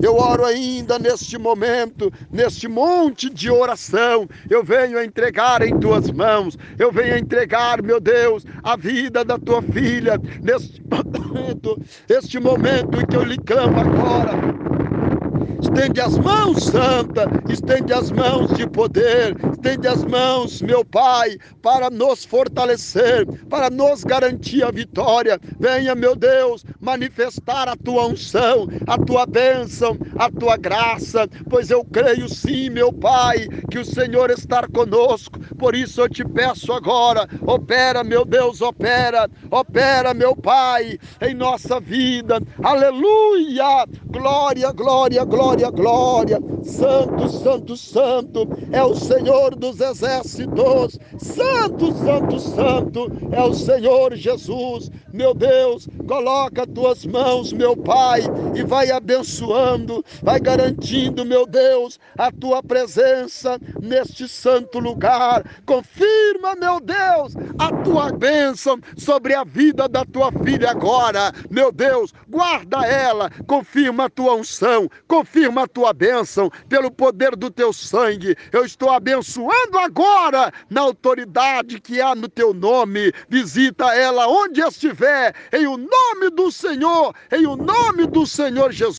Eu oro ainda neste momento, neste monte de oração. Eu venho entregar em tuas mãos. Eu venho entregar, meu Deus, a vida da tua filha neste momento, este momento em que eu lhe clamo agora. Estende as mãos, Santa, estende as mãos de poder, estende as mãos, meu Pai, para nos fortalecer, para nos garantir a vitória. Venha, meu Deus, manifestar a tua unção, a tua bênção, a tua graça, pois eu creio sim, meu Pai, que o Senhor está conosco. Por isso eu te peço agora, opera, meu Deus, opera, opera, meu Pai, em nossa vida. Aleluia! Glória, glória, glória, glória. Santo, santo, santo é o Senhor dos exércitos. Santo, santo, santo é o Senhor Jesus. Meu Deus, coloca tuas mãos, meu Pai, e vai abençoando, vai garantindo, meu Deus, a tua presença neste santo lugar. Confirma, meu Deus, a tua bênção sobre a vida da tua filha agora. Meu Deus, guarda ela, confirma a tua unção, confirma a tua bênção pelo poder do teu sangue. Eu estou abençoando agora na autoridade que há no teu nome. Visita ela onde estiver, em o nome do Senhor, em o nome do Senhor Jesus.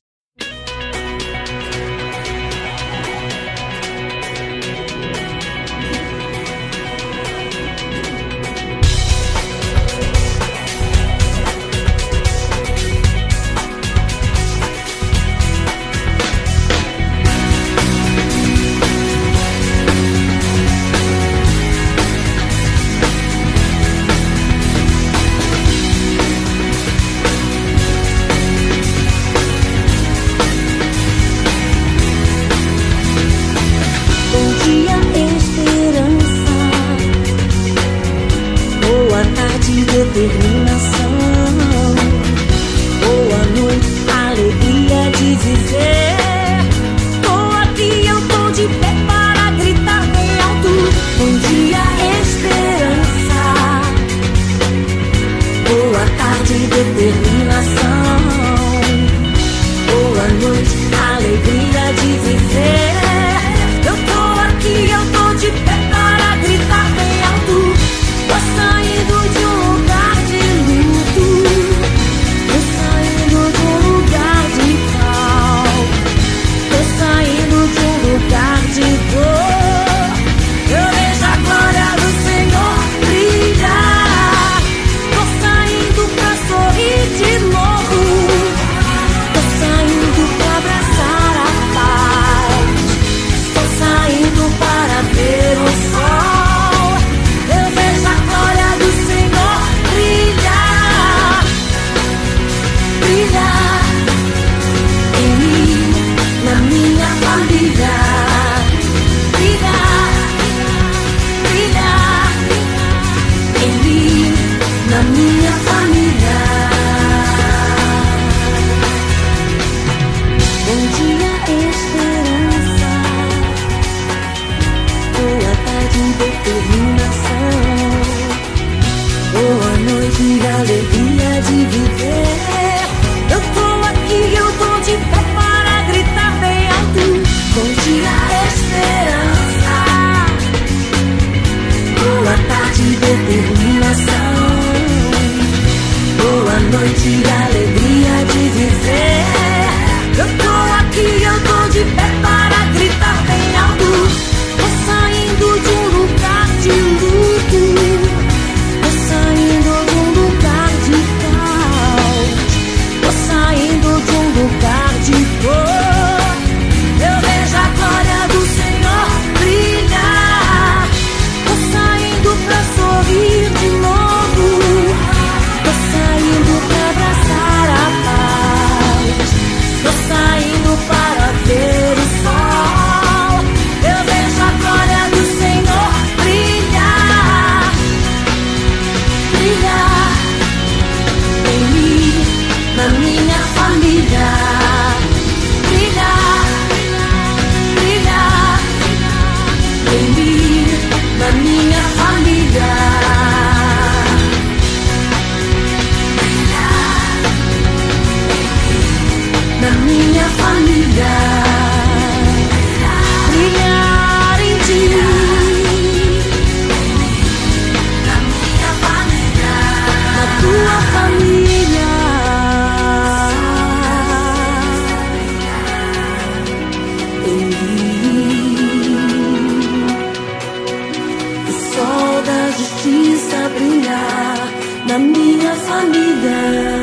with you. minha família.